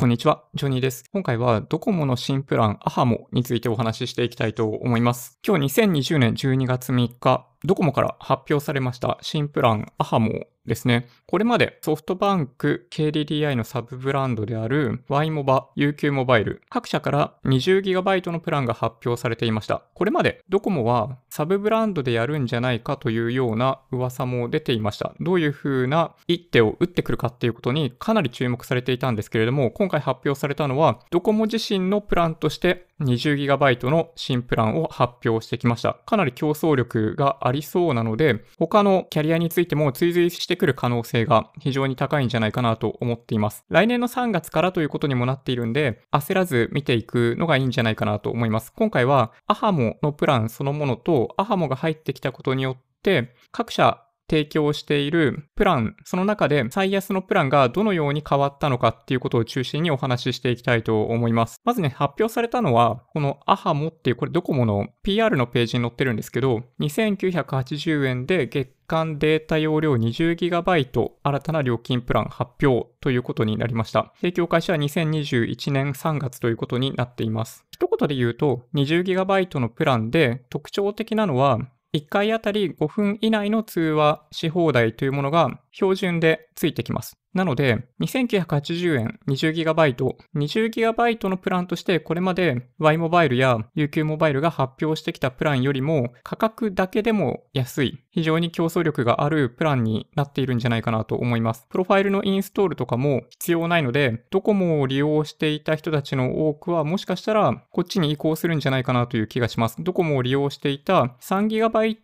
こんにちは、ジョニーです。今回はドコモの新プランアハモについてお話ししていきたいと思います。今日2020年12月3日、ドコモから発表されました新プランアハモですね。これまでソフトバンク KDDI のサブブランドである Y モバ、UQ モバイル、各社から 20GB のプランが発表されていました。これまでドコモはサブブランドでやるんじゃないかというような噂も出ていました。どういう風な一手を打ってくるかっていうことにかなり注目されていたんですけれども、今回発表されたのはドコモ自身のプランとして 20GB の新プランを発表してきました。かなり競争力がありそうなので、他のキャリアについても追随してくる可能性が非常に高いんじゃないかなと思っています。来年の3月からということにもなっているんで、焦らず見ていくのがいいんじゃないかなと思います。今回はアハモのプランそのものとアハモが入ってきたことによって各社提供しているプラン、その中で最安のプランがどのように変わったのかっていうことを中心にお話ししていきたいと思います。まずね、発表されたのは、このアハモっていう、これドコモの PR のページに載ってるんですけど、2980円で月間データ容量 20GB 新たな料金プラン発表ということになりました。提供開始は2021年3月ということになっています。一言で言うと、20GB のプランで特徴的なのは、1回あたり5分以内の通話し放題というものが標準でついてきます。なので、2980円 20GB、20GB のプランとしてこれまで Y モバイルや UQ モバイルが発表してきたプランよりも価格だけでも安い、非常に競争力があるプランになっているんじゃないかなと思います。プロファイルのインストールとかも必要ないので、ドコモを利用していた人たちの多くはもしかしたらこっちに移行するんじゃないかなという気がします。ドコモを利用していた 3GB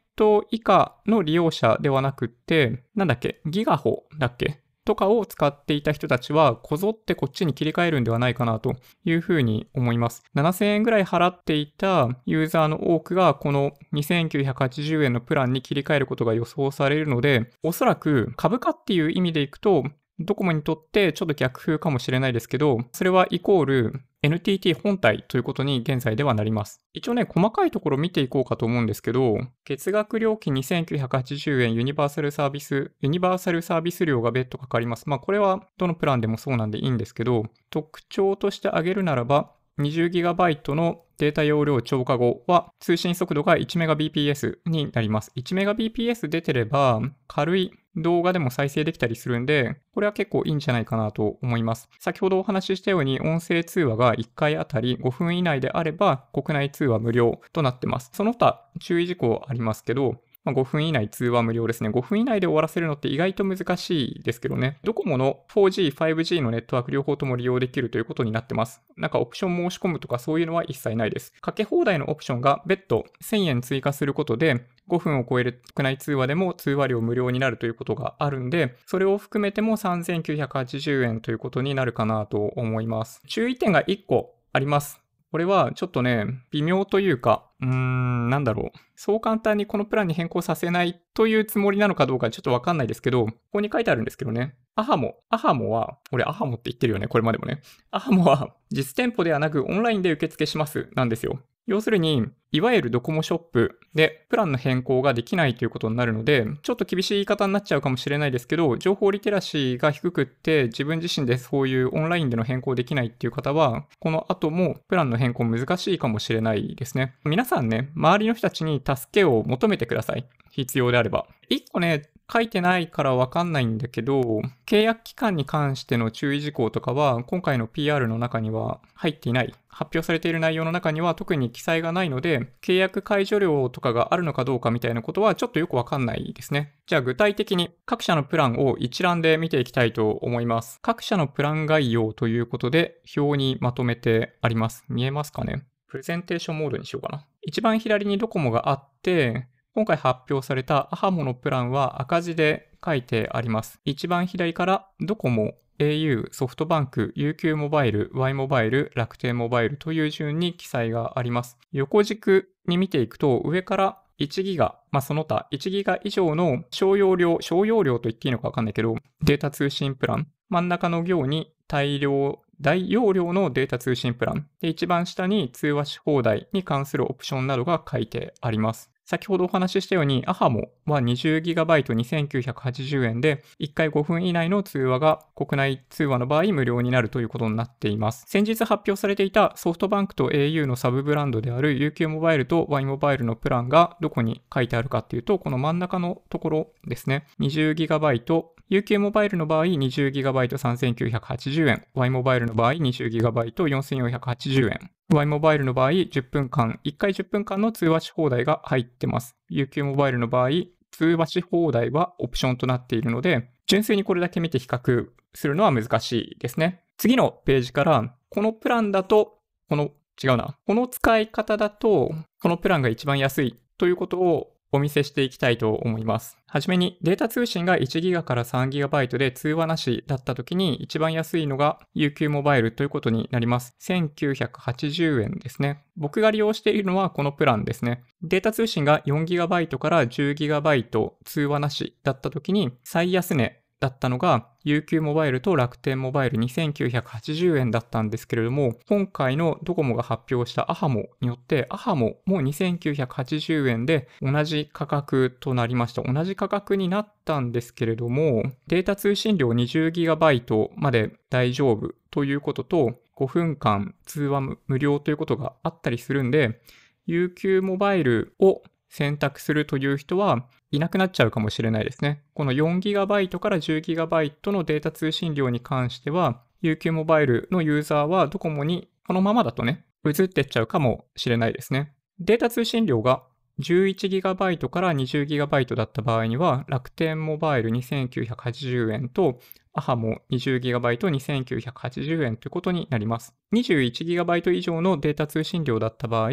以下の利用者ではなくって、なんだっけ、ギガホだっけとかを使っていた人たちは、こぞってこっちに切り替えるんではないかなというふうに思います。7000円ぐらい払っていたユーザーの多くが、この2980円のプランに切り替えることが予想されるので、おそらく株価っていう意味でいくと、ドコモにとってちょっと逆風かもしれないですけど、それはイコール NTT 本体ということに現在ではなります。一応ね、細かいところ見ていこうかと思うんですけど、月額料金2980円ユニバーサルサービス、ユニバーサルサービス料が別途かかります。まあこれはどのプランでもそうなんでいいんですけど、特徴として挙げるならば、20GB のデータ容量超過後は通信速度が 1Mbps になります。1Mbps 出てれば軽い動画でも再生できたりするんで、これは結構いいんじゃないかなと思います。先ほどお話ししたように音声通話が1回あたり5分以内であれば国内通話無料となってます。その他注意事項ありますけど、まあ、5分以内通話無料ですね。5分以内で終わらせるのって意外と難しいですけどね。ドコモの 4G、5G のネットワーク両方とも利用できるということになってます。なんかオプション申し込むとかそういうのは一切ないです。かけ放題のオプションが別途1000円追加することで、5分を超える国内通話でも通話料無料になるということがあるんで、それを含めても3980円ということになるかなと思います。注意点が1個あります。これはちょっとね、微妙というか、うーん、なんだろう。そう簡単にこのプランに変更させないというつもりなのかどうかちょっとわかんないですけど、ここに書いてあるんですけどね。アハモ。アハモは、俺アハモって言ってるよね、これまでもね。アハモは実店舗ではなくオンラインで受付しますなんですよ。要するに、いわゆるドコモショップでプランの変更ができないということになるので、ちょっと厳しい言い方になっちゃうかもしれないですけど、情報リテラシーが低くって自分自身でそういうオンラインでの変更できないっていう方は、この後もプランの変更難しいかもしれないですね。皆さんね、周りの人たちに助けを求めてください。必要であれば。一個ね、書いてないからわかんないんだけど、契約期間に関しての注意事項とかは、今回の PR の中には入っていない。発表されている内容の中には特に記載がないので、契約解除料とかがあるのかどうかみたいなことはちょっとよくわかんないですね。じゃあ具体的に各社のプランを一覧で見ていきたいと思います。各社のプラン概要ということで表にまとめてあります。見えますかね？プレゼンテーションモードにしようかな。一番左にドコモがあって、今回発表されたアハモのプランは赤字で書いてあります。一番左からドコモ、au、ソフトバンク、UQ モバイル、Y モバイル、楽天モバイルという順に記載があります。横軸に見ていくと上から1ギガ、まあ、その他1ギガ以上の小容量、小容量と言っていいのかわかんないけど、データ通信プラン。真ん中の行に大量、大容量のデータ通信プラン。で、一番下に通話し放題に関するオプションなどが書いてあります。先ほどお話ししたように、アハモは 20GB2980 円で、1回5分以内の通話が国内通話の場合無料になるということになっています。先日発表されていたソフトバンクと au のサブブランドである UQ モバイルと Y モバイルのプランがどこに書いてあるかっていうと、この真ん中のところですね。20GB UQ モバイルの場合 20GB3980 円、Y モバイルの場合 20GB4480 円、Y モバイルの場合10分間、1回10分間の通話し放題が入ってます。UQ モバイルの場合、通話し放題はオプションとなっているので、純粋にこれだけ見て比較するのは難しいですね。次のページから、このプランだと、この、違うな。この使い方だと、このプランが一番安いということをお見せしていきたいと思います。はじめにデータ通信が 1GB から 3GB で通話なしだった時に一番安いのが UQ モバイルということになります。1980円ですね。僕が利用しているのはこのプランですね。データ通信が 4GB から 10GB 通話なしだった時に最安値だったのが UQ モバイルと楽天モバイル2980円だったんですけれども、今回のドコモが発表したアハモによって、アハモも2980円で同じ価格となりました。同じ価格になったんですけれども、データ通信量 20GB まで大丈夫ということと、5分間通話無料ということがあったりするんで、UQ モバイルを選択するという人はいなくなっちゃうかもしれないですね。この 4GB から 10GB のデータ通信量に関しては、UQ モバイルのユーザーはドコモにこのままだとね、移ってっちゃうかもしれないですね。データ通信量が 11GB から 20GB だった場合には、楽天モバイル2980円と、アハも 20GB2980 円ということになります。21GB 以上のデータ通信量だった場合、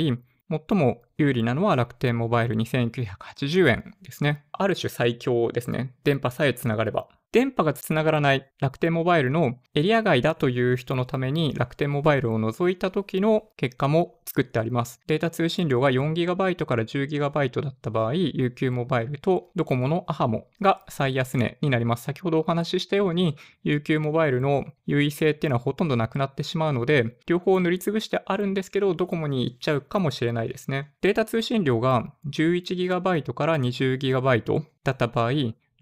最も有利なのは楽天モバイル2980円ですね。ある種最強ですね。電波さえつながれば。電波がつながらない楽天モバイルのエリア外だという人のために楽天モバイルを除いた時の結果も作ってあります。データ通信量が 4GB から 10GB だった場合、UQ モバイルとドコモのアハモが最安値になります。先ほどお話ししたように UQ モバイルの優位性っていうのはほとんどなくなってしまうので、両方塗りつぶしてあるんですけど、ドコモに行っちゃうかもしれないですね。データ通信量が 11GB から 20GB だった場合、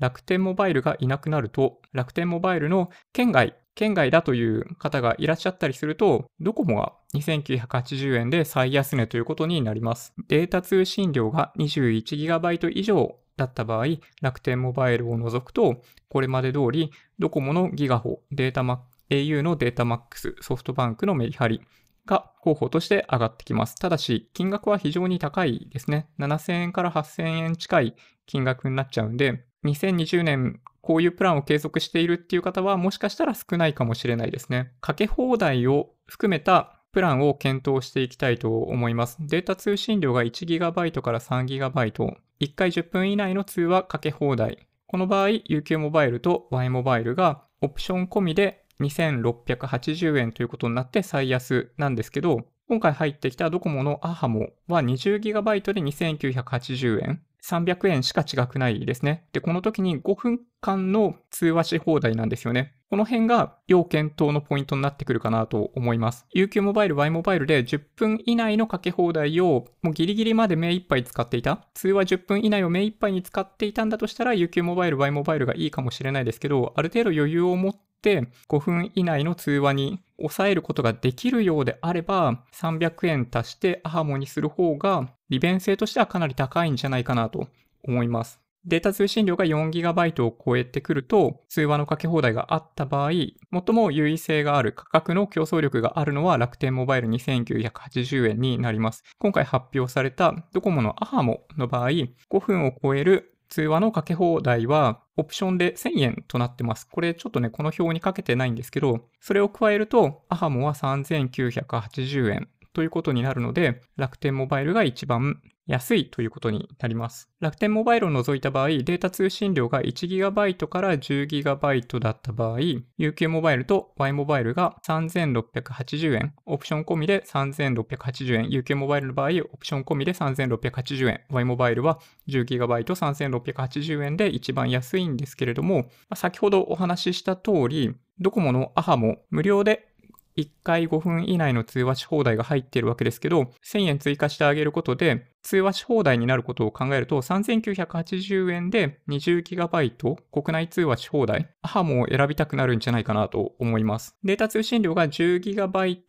楽天モバイルがいなくなると、楽天モバイルの県外、県外だという方がいらっしゃったりすると、ドコモが2980円で最安値ということになります。データ通信量が 21GB 以上だった場合、楽天モバイルを除くと、これまで通り、ドコモのギガホ、データマ au のデータマックス、ソフトバンクのメリハリが候補として上がってきます。ただし、金額は非常に高いですね。7000円から8000円近い金額になっちゃうんで、2020年こういうプランを継続しているっていう方はもしかしたら少ないかもしれないですね。かけ放題を含めたプランを検討していきたいと思います。データ通信量が 1GB から 3GB、1回10分以内の通話かけ放題。この場合、UQ モバイルと Y モバイルがオプション込みで2680円ということになって最安なんですけど、今回入ってきたドコモのアハモは 20GB で2980円。300円しか違くないですね。で、この時に5分間の通話し放題なんですよね。この辺が要検討のポイントになってくるかなと思います。UQ モバイル、Y モバイルで10分以内のかけ放題をもうギリギリまで目いっぱい使っていた。通話10分以内を目いっぱいに使っていたんだとしたら UQ モバイル、Y モバイルがいいかもしれないですけど、ある程度余裕を持って5分以内の通話に抑えることができるようであれば、300円足してアハモにする方が利便性としてはかなり高いんじゃないかなと思います。データ通信量が 4GB を超えてくると、通話のかけ放題があった場合、最も優位性がある価格の競争力があるのは楽天モバイル2980円になります。今回発表されたドコモのアハモの場合、5分を超える通話のかけ放題はオプションで1000円となってます。これちょっとね、この表にかけてないんですけど、それを加えると、アハモは3980円ということになるので、楽天モバイルが一番安いということになります。楽天モバイルを除いた場合、データ通信量が 1GB から 10GB だった場合、UQ モバイルと Y モバイルが3680円、オプション込みで3680円、UQ モバイルの場合、オプション込みで3680円、Y モバイルは 10GB3680 円で一番安いんですけれども、先ほどお話しした通り、ドコモのアハも無料で1回5分以内の通話し放題が入っているわけですけど、1000円追加してあげることで、通話し放題になることを考えると、3980円で 20GB 国内通話し放題、アハモを選びたくなるんじゃないかなと思います。データ通信量が 10GB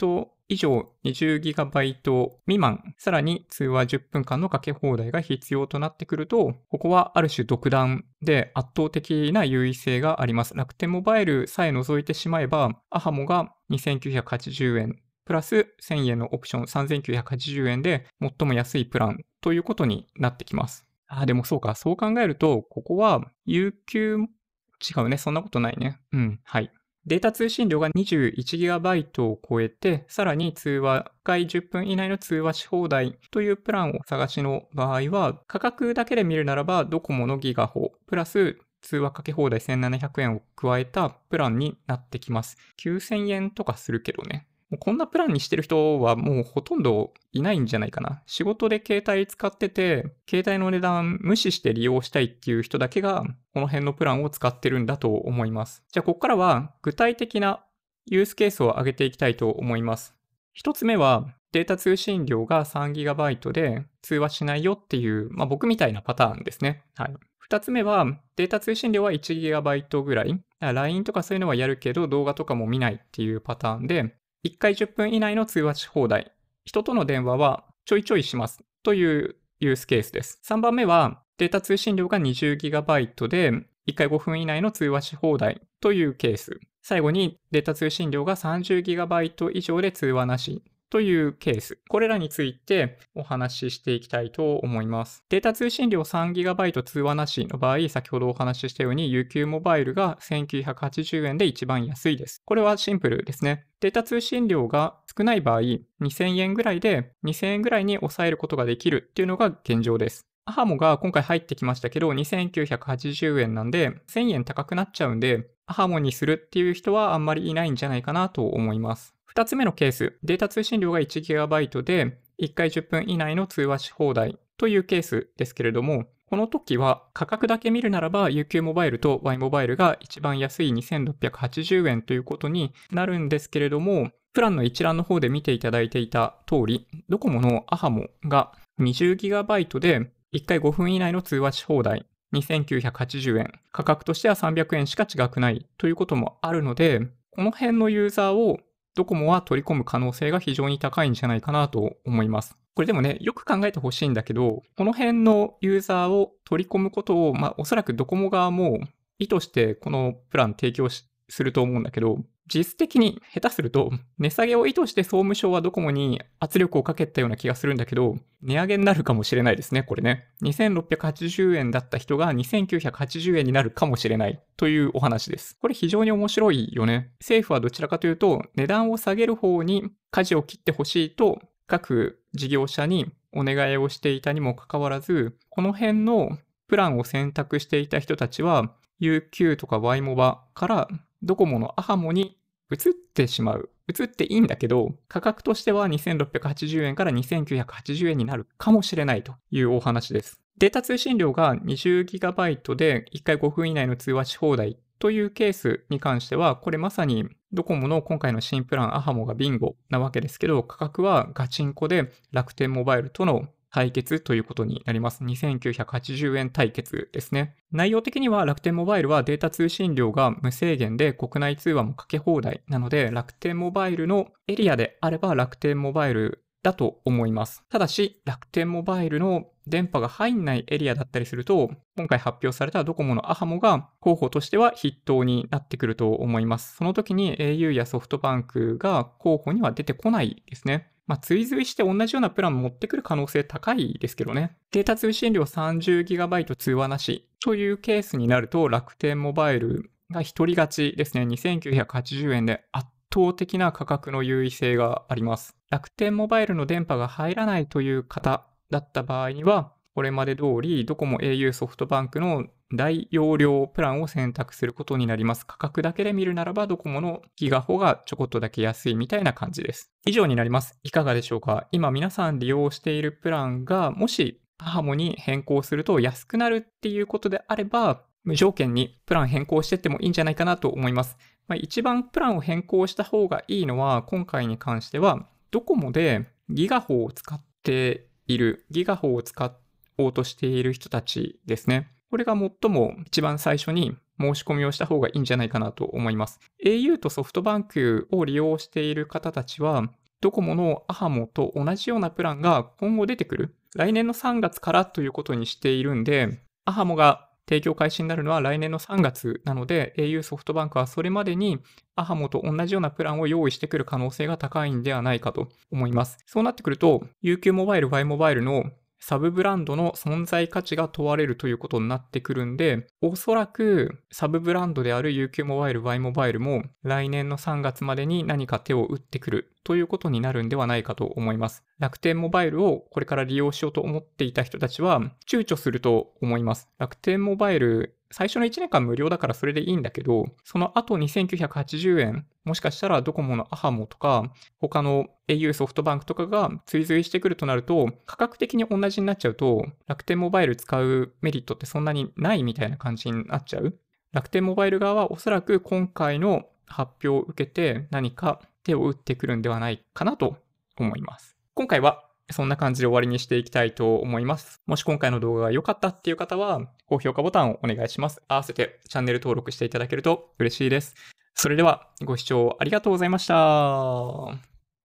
以上 20GB 未満、さらに通話10分間のかけ放題が必要となってくると、ここはある種独断で圧倒的な優位性があります。楽天モバイルさえ除いてしまえば、アハモが2980円プラス1000円のオプション3980円で最も安いプランということになってきます。あ、でもそうか。そう考えると、ここは有給、違うね。そんなことないね。うん。はい。データ通信量が 21GB を超えて、さらに通話、1回10分以内の通話し放題というプランを探しの場合は、価格だけで見るならば、ドコモのギガホ、プラス通話かけ放題1700円を加えたプランになってきます。9000円とかするけどね。もうこんなプランにしてる人はもうほとんどいないんじゃないかな。仕事で携帯使ってて、携帯の値段無視して利用したいっていう人だけが、この辺のプランを使ってるんだと思います。じゃあ、ここからは具体的なユースケースを挙げていきたいと思います。一つ目は、データ通信量が 3GB で通話しないよっていう、まあ、僕みたいなパターンですね。はい。二つ目は、データ通信量は 1GB ぐらい。LINE とかそういうのはやるけど、動画とかも見ないっていうパターンで、1回10分以内の通話し放題。人との電話はちょいちょいします。というユースケースです。3番目は、データ通信量が 20GB で、1回5分以内の通話し放題というケース。最後に、データ通信量が 30GB 以上で通話なしというケース。これらについてお話ししていきたいと思います。データ通信量 3GB 通話なしの場合、先ほどお話ししたように UQ モバイルが1980円で一番安いです。これはシンプルですね。データ通信量が少ない場合、2000円ぐらいで2000円ぐらいに抑えることができるっていうのが現状です。アハモが今回入ってきましたけど、2980円なんで、1000円高くなっちゃうんで、アハモにするっていう人はあんまりいないんじゃないかなと思います。2つ目のケース、データ通信量が 1GB で1回10分以内の通話し放題というケースですけれども、この時は価格だけ見るならば UQ モバイルと Y モバイルが一番安い2680円ということになるんですけれども、プランの一覧の方で見ていただいていた通り、ドコモのアハモが 20GB で1回5分以内の通話し放題2980円。価格としては300円しか違くないということもあるので、この辺のユーザーをドコモは取り込む可能性が非常に高いんじゃないかなと思います。これでもね、よく考えてほしいんだけど、この辺のユーザーを取り込むことを、まあ、おそらくドコモ側も意図してこのプラン提供すると思うんだけど、実質的に下手すると、値下げを意図して総務省はドコモに圧力をかけたような気がするんだけど、値上げになるかもしれないですね、これね。2680円だった人が2980円になるかもしれないというお話です。これ非常に面白いよね。政府はどちらかというと、値段を下げる方に舵を切ってほしいと、各事業者にお願いをしていたにもかかわらず、この辺のプランを選択していた人たちは、UQ とか Y モバからドコモのアハモに移ってしまう。移っていいんだけど、価格としては2680円から2980円になるかもしれないというお話です。データ通信量が 20GB で1回5分以内の通話し放題というケースに関しては、これまさにドコモの今回の新プランアハモがビンゴなわけですけど、価格はガチンコで楽天モバイルとの対決ということになります。2980円対決ですね。内容的には楽天モバイルはデータ通信量が無制限で国内通話もかけ放題なので楽天モバイルのエリアであれば楽天モバイルだと思います。ただし楽天モバイルの電波が入んないエリアだったりすると、今回発表されたドコモのアハモが候補としては筆頭になってくると思います。その時に au やソフトバンクが候補には出てこないですね。まあ、追随して同じようなプラン持ってくる可能性高いですけどね。データ通信量 30GB 通話なしというケースになると楽天モバイルが一人勝ちですね。2980円で圧倒的な価格の優位性があります。楽天モバイルの電波が入らないという方だった場合には、これまで通りドコモ au ソフトバンクの大容量プランを選択することになります。価格だけで見るならばドコモのギガホがちょこっとだけ安いみたいな感じです。以上になります。いかがでしょうか？今皆さん利用しているプランがもしハモに変更すると安くなるっていうことであれば、無条件にプラン変更してってもいいんじゃないかなと思います。まあ、一番プランを変更した方がいいのは、今回に関しては、ドコモでギガホを使っている、ギガホを使おうとしている人たちですね。これが最も一番最初に申し込みをした方がいいんじゃないかなと思います。au とソフトバンクを利用している方たちは、ドコモのアハモと同じようなプランが今後出てくる。来年の3月からということにしているんで、アハモが提供開始になるのは来年の3月なので、au ソフトバンクはそれまでにアハモと同じようなプランを用意してくる可能性が高いんではないかと思います。そうなってくると、UQ モバイル、Y モバイルのサブブランドの存在価値が問われるということになってくるんで、おそらくサブブランドである UQ モバイル、Y モバイルも来年の3月までに何か手を打ってくる。ということになるんではないかと思います。楽天モバイルをこれから利用しようと思っていた人たちは躊躇すると思います。楽天モバイル最初の1年間無料だからそれでいいんだけど、その後2980円、もしかしたらドコモのアハモとか、他の au ソフトバンクとかが追随してくるとなると、価格的に同じになっちゃうと、楽天モバイル使うメリットってそんなにないみたいな感じになっちゃう。楽天モバイル側はおそらく今回の発表を受けて何か手を打ってくるんではないかなと思います。今回はそんな感じで終わりにしていきたいと思います。もし今回の動画が良かったっていう方は、高評価ボタンをお願いします。合わせてチャンネル登録していただけると嬉しいです。それではご視聴ありがとうございました。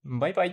バイバイ。